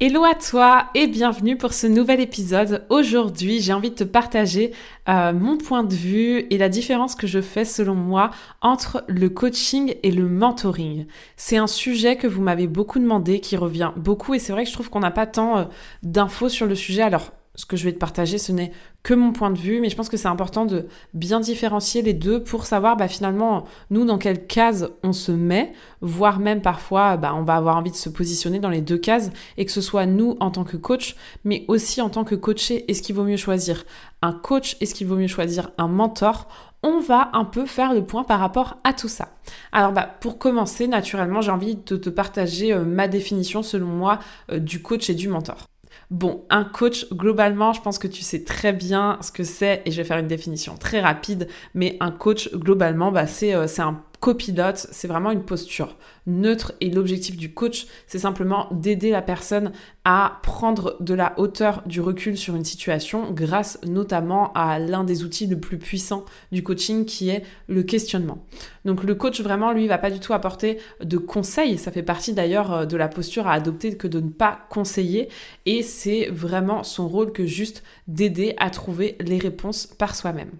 Hello à toi et bienvenue pour ce nouvel épisode. Aujourd'hui, j'ai envie de te partager euh, mon point de vue et la différence que je fais selon moi entre le coaching et le mentoring. C'est un sujet que vous m'avez beaucoup demandé, qui revient beaucoup et c'est vrai que je trouve qu'on n'a pas tant euh, d'infos sur le sujet. Alors, ce que je vais te partager, ce n'est que mon point de vue, mais je pense que c'est important de bien différencier les deux pour savoir bah, finalement nous dans quelle case on se met, voire même parfois bah, on va avoir envie de se positionner dans les deux cases et que ce soit nous en tant que coach, mais aussi en tant que coaché, est-ce qu'il vaut mieux choisir un coach, est-ce qu'il vaut mieux choisir un mentor? On va un peu faire le point par rapport à tout ça. Alors bah, pour commencer, naturellement, j'ai envie de te partager euh, ma définition selon moi euh, du coach et du mentor. Bon, un coach, globalement, je pense que tu sais très bien ce que c'est, et je vais faire une définition très rapide, mais un coach, globalement, bah, c'est euh, un copilote, c'est vraiment une posture neutre et l'objectif du coach, c'est simplement d'aider la personne à prendre de la hauteur, du recul sur une situation grâce notamment à l'un des outils le plus puissants du coaching qui est le questionnement. Donc le coach vraiment lui va pas du tout apporter de conseils, ça fait partie d'ailleurs euh, de la posture à adopter que de ne pas conseiller et c'est vraiment son rôle que juste d'aider à trouver les réponses par soi-même.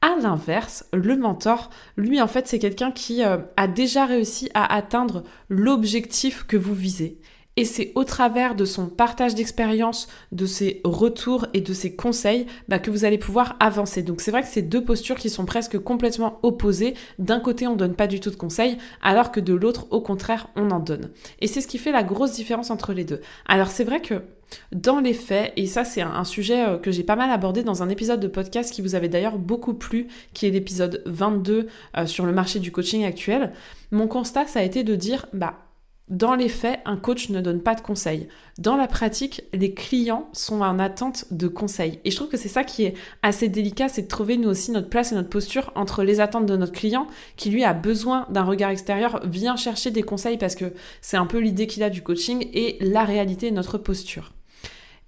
À l'inverse, le mentor, lui en fait, c'est quelqu'un qui euh, a déjà réussi à atteindre l'objectif que vous visez. Et c'est au travers de son partage d'expérience, de ses retours et de ses conseils bah, que vous allez pouvoir avancer. Donc c'est vrai que c'est deux postures qui sont presque complètement opposées. D'un côté, on donne pas du tout de conseils, alors que de l'autre, au contraire, on en donne. Et c'est ce qui fait la grosse différence entre les deux. Alors c'est vrai que dans les faits, et ça c'est un, sujet euh, que j'ai pas mal abordé dans un épisode de podcast qui vous avait d'ailleurs beaucoup plu, qui est l'épisode 22 euh, sur le marché du coaching actuel, mon constat ça a été de dire, bah dans les faits, un coach ne donne pas de conseils. Dans la pratique, les clients sont en attente de conseils. Et je trouve que c'est ça qui est assez délicat, c'est de trouver nous aussi notre place et notre posture entre les attentes de notre client, qui lui a besoin d'un regard extérieur, vient chercher des conseils parce que c'est un peu l'idée qu'il a du coaching, et la réalité, notre posture.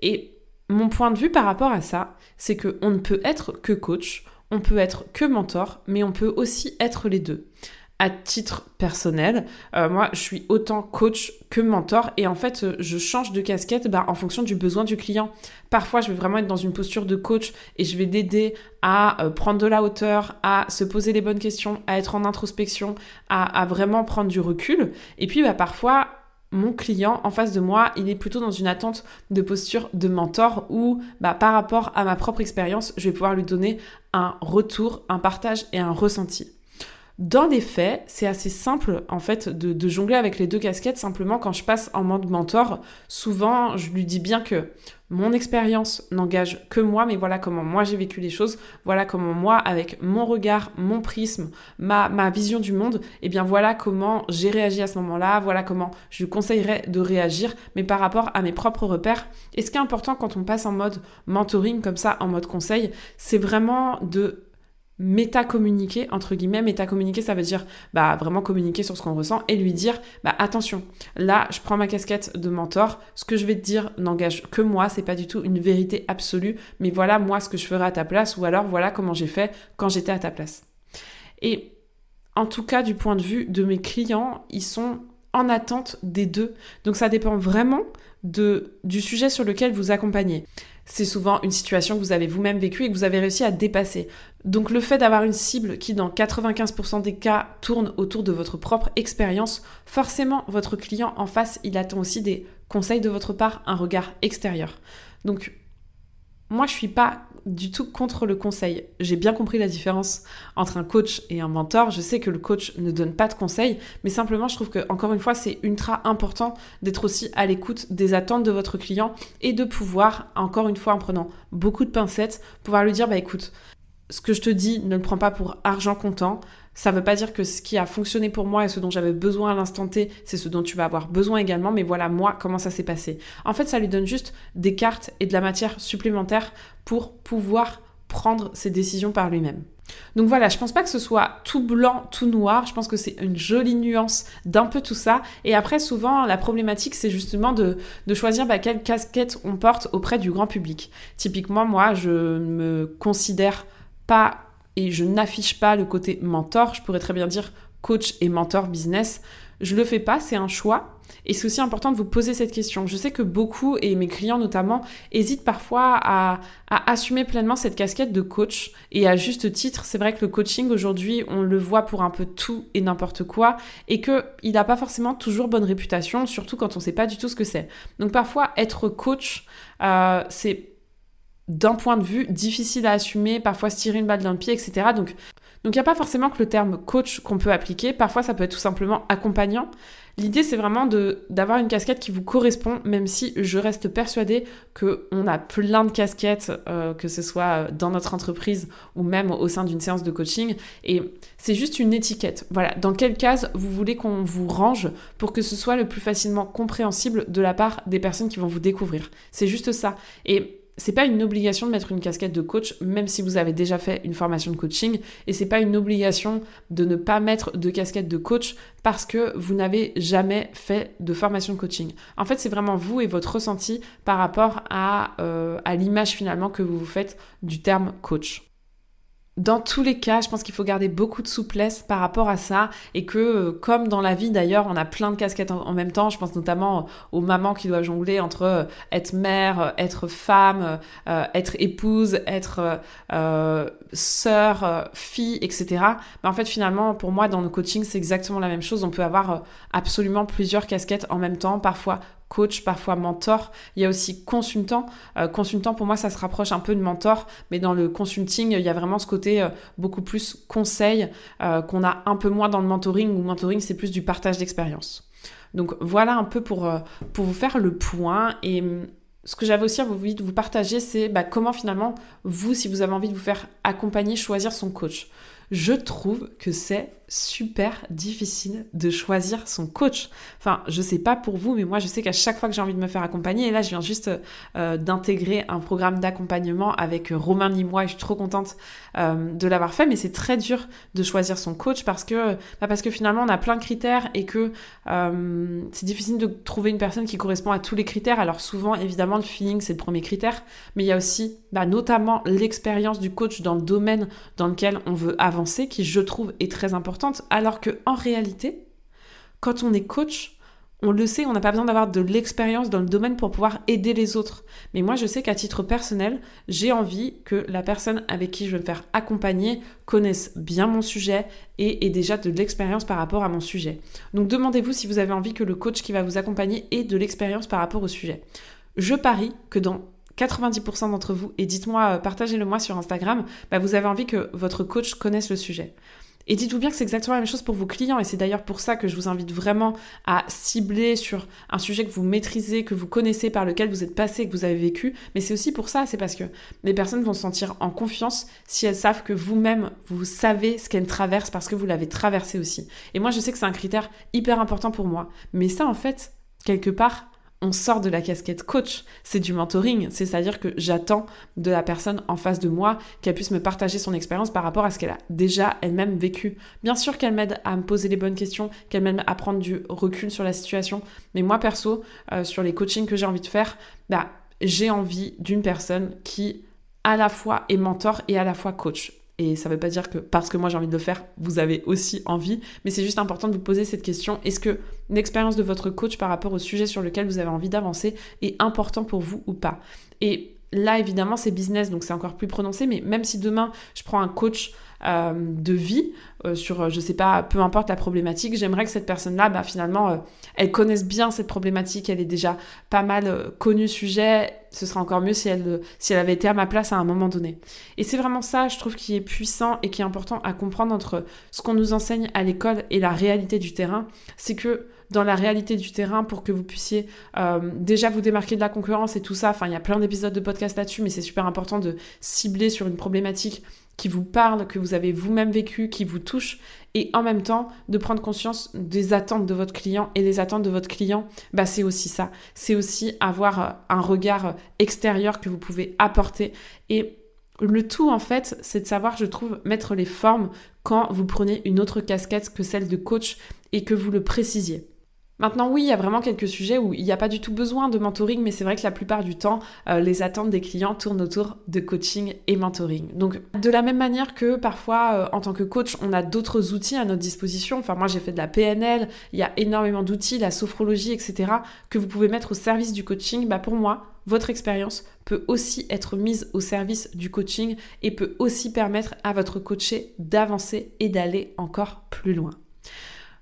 Et mon point de vue par rapport à ça, c'est qu'on ne peut être que coach, on peut être que mentor, mais on peut aussi être les deux. À titre personnel, euh, moi, je suis autant coach que mentor et en fait, je change de casquette bah, en fonction du besoin du client. Parfois, je vais vraiment être dans une posture de coach et je vais l'aider à euh, prendre de la hauteur, à se poser les bonnes questions, à être en introspection, à, vraiment prendre du recul. Et puis, bah, parfois, mon client en face de moi, il est plutôt dans une attente de posture de mentor où, bah, par rapport à ma propre expérience, je vais pouvoir lui donner un retour, un partage et un ressenti. Dans les faits, c'est assez simple en fait de, jongler avec les deux casquettes. Simplement, quand je passe en mode mentor, souvent je lui dis bien que mon expérience n'engage que moi, mais voilà comment moi j'ai vécu les choses, voilà comment moi, avec mon regard, mon prisme, ma, vision du monde, et eh bien voilà comment j'ai réagi à ce moment-là, voilà comment je lui conseillerais de réagir, mais par rapport à mes propres repères. Et ce qui est important quand on passe en mode mentoring comme ça, en mode conseil, c'est vraiment de méta-communiquer, entre guillemets, méta-communiquer, ça veut dire bah, vraiment communiquer sur ce qu'on ressent et lui dire bah, attention, là, je prends ma casquette de mentor, ce que je vais te dire n'engage que moi, c'est pas du tout une vérité absolue, mais voilà moi ce que je ferai à ta place ou alors voilà comment j'ai fait quand j'étais à ta place. Et en tout cas, du point de vue de mes clients, ils sont en attente des deux. Donc ça dépend vraiment du sujet sur lequel vous accompagnez c'est souvent une situation que vous avez vous-même vécue et que vous avez réussi à dépasser. Donc le fait d'avoir une cible qui dans 95% des cas tourne autour de votre propre expérience, forcément votre client en face, il attend aussi des conseils de votre part, un regard extérieur. Donc moi je suis pas du tout contre le conseil. J'ai bien compris la différence entre un coach et un mentor. Je sais que le coach ne donne pas de conseils, mais simplement je trouve que encore une fois c'est ultra important d'être aussi à l'écoute des attentes de votre client et de pouvoir, encore une fois en prenant beaucoup de pincettes, pouvoir lui dire bah écoute, ce que je te dis, ne le prends pas pour argent comptant. Ça ne veut pas dire que ce qui a fonctionné pour moi et ce dont j'avais besoin à l'instant T, c'est ce dont tu vas avoir besoin également, mais voilà moi comment ça s'est passé. En fait, ça lui donne juste des cartes et de la matière supplémentaire pour pouvoir prendre ses décisions par lui-même. Donc voilà, je pense pas que ce soit tout blanc, tout noir. Je pense que c'est une jolie nuance d'un peu tout ça. Et après, souvent, la problématique, c'est justement de, choisir bah, quelle casquette on porte auprès du grand public. Typiquement, moi, je me considère pas et je n'affiche pas le côté mentor. Je pourrais très bien dire coach et mentor business. Je le fais pas, c'est un choix. Et c'est aussi important de vous poser cette question. Je sais que beaucoup, et mes clients notamment, hésitent parfois à, assumer pleinement cette casquette de coach. Et à juste titre, c'est vrai que le coaching aujourd'hui, on le voit pour un peu tout et n'importe quoi, et qu'il n'a pas forcément toujours bonne réputation, surtout quand on ne sait pas du tout ce que c'est. Donc parfois, être coach, euh, c'est d'un point de vue difficile à assumer, parfois tirer une balle dans le pied, etc. Donc, donc il n'y a pas forcément que le terme coach qu'on peut appliquer, parfois ça peut être tout simplement accompagnant. L'idée c'est vraiment d'avoir une casquette qui vous correspond, même si je reste persuadée qu'on a plein de casquettes, euh, que ce soit dans notre entreprise ou même au sein d'une séance de coaching, et c'est juste une étiquette. Voilà, dans quelle case vous voulez qu'on vous range pour que ce soit le plus facilement compréhensible de la part des personnes qui vont vous découvrir. C'est juste ça. Et c'est pas une obligation de mettre une casquette de coach, même si vous avez déjà fait une formation de coaching, et c'est pas une obligation de ne pas mettre de casquette de coach parce que vous n'avez jamais fait de formation de coaching. En fait, c'est vraiment vous et votre ressenti par rapport à, euh, à l'image finalement que vous vous faites du terme coach dans tous les cas, je pense qu'il faut garder beaucoup de souplesse par rapport à ça et que, euh, comme dans la vie d'ailleurs, on a plein de casquettes en, même temps. Je pense notamment aux mamans qui doivent jongler entre euh, être mère, euh, être femme, être épouse, être sœur, fille, etc. Mais en fait, finalement, pour moi, dans le coaching, c'est exactement la même chose. On peut avoir absolument plusieurs casquettes en même temps, parfois coach, parfois mentor. Il y a aussi consultant. Euh, consultant, pour moi, ça se rapproche un peu de mentor, mais dans le consulting, il y a vraiment ce côté euh, beaucoup plus conseil euh, qu'on a un peu moins dans le mentoring, où mentoring, c'est plus du partage d'expérience. Donc voilà un peu pour, vous faire le point. Et hum, ce que j'avais aussi envie de vous partager, c'est bah, comment finalement, vous, si vous avez envie de vous faire accompagner, choisir son coach. Je trouve que c'est super difficile de choisir son coach. Enfin, je sais pas pour vous, mais moi je sais qu'à chaque fois que j'ai envie de me faire accompagner, et là je viens juste euh, d'intégrer un programme d'accompagnement avec Romain Nimois et je suis trop contente euh, de l'avoir fait, mais c'est très dur de choisir son coach parce que, bah, parce que finalement on a plein de critères et que euh, c'est difficile de trouver une personne qui correspond à tous les critères. Alors souvent, évidemment, le feeling c'est le premier critère, mais il y a aussi bah, notamment l'expérience du coach dans le domaine dans lequel on veut avancer qui je trouve est très important alors que en réalité, quand on est coach, on le sait, on n'a pas besoin d'avoir de l'expérience dans le domaine pour pouvoir aider les autres. Mais moi, je sais qu'à titre personnel, j'ai envie que la personne avec qui je vais me faire accompagner connaisse bien mon sujet et ait déjà de l'expérience par rapport à mon sujet. Donc demandez-vous si vous avez envie que le coach qui va vous accompagner ait de l'expérience par rapport au sujet. Je parie que dans 90% d'entre vous, et dites-moi, euh, partagez-le moi sur Instagram, bah, vous avez envie que votre coach connaisse le sujet. Et dites-vous bien que c'est exactement la même chose pour vos clients et c'est d'ailleurs pour ça que je vous invite vraiment à cibler sur un sujet que vous maîtrisez, que vous connaissez, par lequel vous êtes passé, que vous avez vécu. Mais c'est aussi pour ça, c'est parce que les personnes vont se sentir en confiance si elles savent que vous-même, vous savez ce qu'elles traversent parce que vous l'avez traversé aussi. Et moi, je sais que c'est un critère hyper important pour moi. Mais ça, en fait, quelque part, on sort de la casquette coach, c'est du mentoring, c'est-à-dire que j'attends de la personne en face de moi qu'elle puisse me partager son expérience par rapport à ce qu'elle a déjà elle-même vécu. Bien sûr qu'elle m'aide à me poser les bonnes questions, qu'elle m'aide à prendre du recul sur la situation, mais moi perso, euh, sur les coachings que j'ai envie de faire, bah, j'ai envie d'une personne qui à la fois est mentor et à la fois coach. Et ça ne veut pas dire que parce que moi j'ai envie de le faire, vous avez aussi envie, mais c'est juste important de vous poser cette question. Est-ce que l'expérience de votre coach par rapport au sujet sur lequel vous avez envie d'avancer est important pour vous ou pas? Et là, évidemment, c'est business, donc c'est encore plus prononcé, mais même si demain je prends un coach euh, de vie euh, sur, je sais pas, peu importe la problématique, j'aimerais que cette personne-là, bah, finalement, euh, elle connaisse bien cette problématique, elle est déjà pas mal connue sujet, ce serait encore mieux si elle, si elle avait été à ma place à un moment donné. Et c'est vraiment ça, je trouve, qui est puissant et qui est important à comprendre entre ce qu'on nous enseigne à l'école et la réalité du terrain. C'est que dans la réalité du terrain pour que vous puissiez euh, déjà vous démarquer de la concurrence et tout ça. Enfin, il y a plein d'épisodes de podcast là-dessus, mais c'est super important de cibler sur une problématique qui vous parle, que vous avez vous-même vécu, qui vous touche, et en même temps de prendre conscience des attentes de votre client. Et les attentes de votre client, bah, c'est aussi ça. C'est aussi avoir euh, un regard extérieur que vous pouvez apporter. Et le tout, en fait, c'est de savoir, je trouve, mettre les formes quand vous prenez une autre casquette que celle de coach et que vous le précisiez. Maintenant, oui, il y a vraiment quelques sujets où il n'y a pas du tout besoin de mentoring, mais c'est vrai que la plupart du temps, euh, les attentes des clients tournent autour de coaching et mentoring. Donc, de la même manière que parfois, euh, en tant que coach, on a d'autres outils à notre disposition. Enfin, moi, j'ai fait de la PNL, il y a énormément d'outils, la sophrologie, etc., que vous pouvez mettre au service du coaching. Bah, pour moi, votre expérience peut aussi être mise au service du coaching et peut aussi permettre à votre coaché d'avancer et d'aller encore plus loin.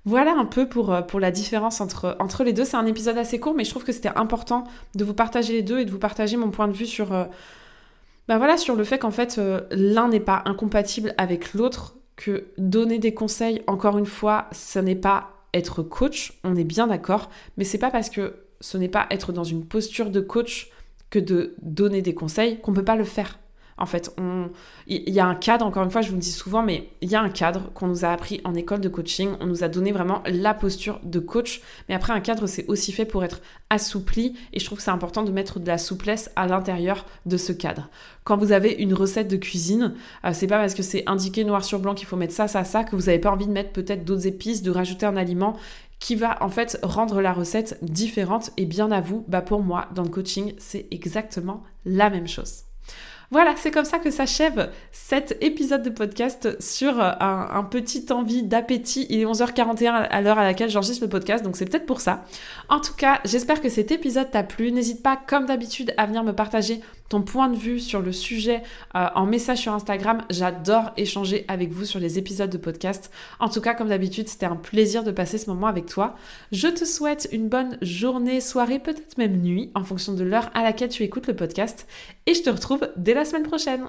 Voilà un peu pour, euh, la différence entre, les deux. C'est un épisode assez court, mais je trouve que c'était important de vous partager les deux et de vous partager mon point de vue sur, euh, bah voilà, sur le fait qu'en fait, euh, l'un n'est pas incompatible avec l'autre, que donner des conseils, encore une fois, ce n'est pas être coach, on est bien d'accord, mais c'est pas parce que ce n'est pas être dans une posture de coach que de donner des conseils qu'on peut pas le faire. En fait, il y a un cadre, encore une fois, je vous le dis souvent, mais il y a un cadre qu'on nous a appris en école de coaching. On nous a donné vraiment la posture de coach. Mais après, un cadre, c'est aussi fait pour être assoupli. Et je trouve que c'est important de mettre de la souplesse à l'intérieur de ce cadre. Quand vous avez une recette de cuisine, euh, c'est pas parce que c'est indiqué noir sur blanc qu'il faut mettre ça, ça, ça, que vous n'avez pas envie de mettre peut-être d'autres épices, de rajouter un aliment qui va en fait rendre la recette différente. Et bien à vous, bah pour moi, dans le coaching, c'est exactement la même chose. Voilà, c'est comme ça que s'achève cet épisode de podcast sur euh, un, petit envie d'appétit. Il est 11h41 à l'heure à laquelle j'enregistre le podcast, donc c'est peut-être pour ça. En tout cas, j'espère que cet épisode t'a plu. N'hésite pas, comme d'habitude, à venir me partager ton point de vue sur le sujet euh, en message sur Instagram. J'adore échanger avec vous sur les épisodes de podcast. En tout cas, comme d'habitude, c'était un plaisir de passer ce moment avec toi. Je te souhaite une bonne journée, soirée, peut-être même nuit, en fonction de l'heure à laquelle tu écoutes le podcast. Et je te retrouve dès la semaine prochaine.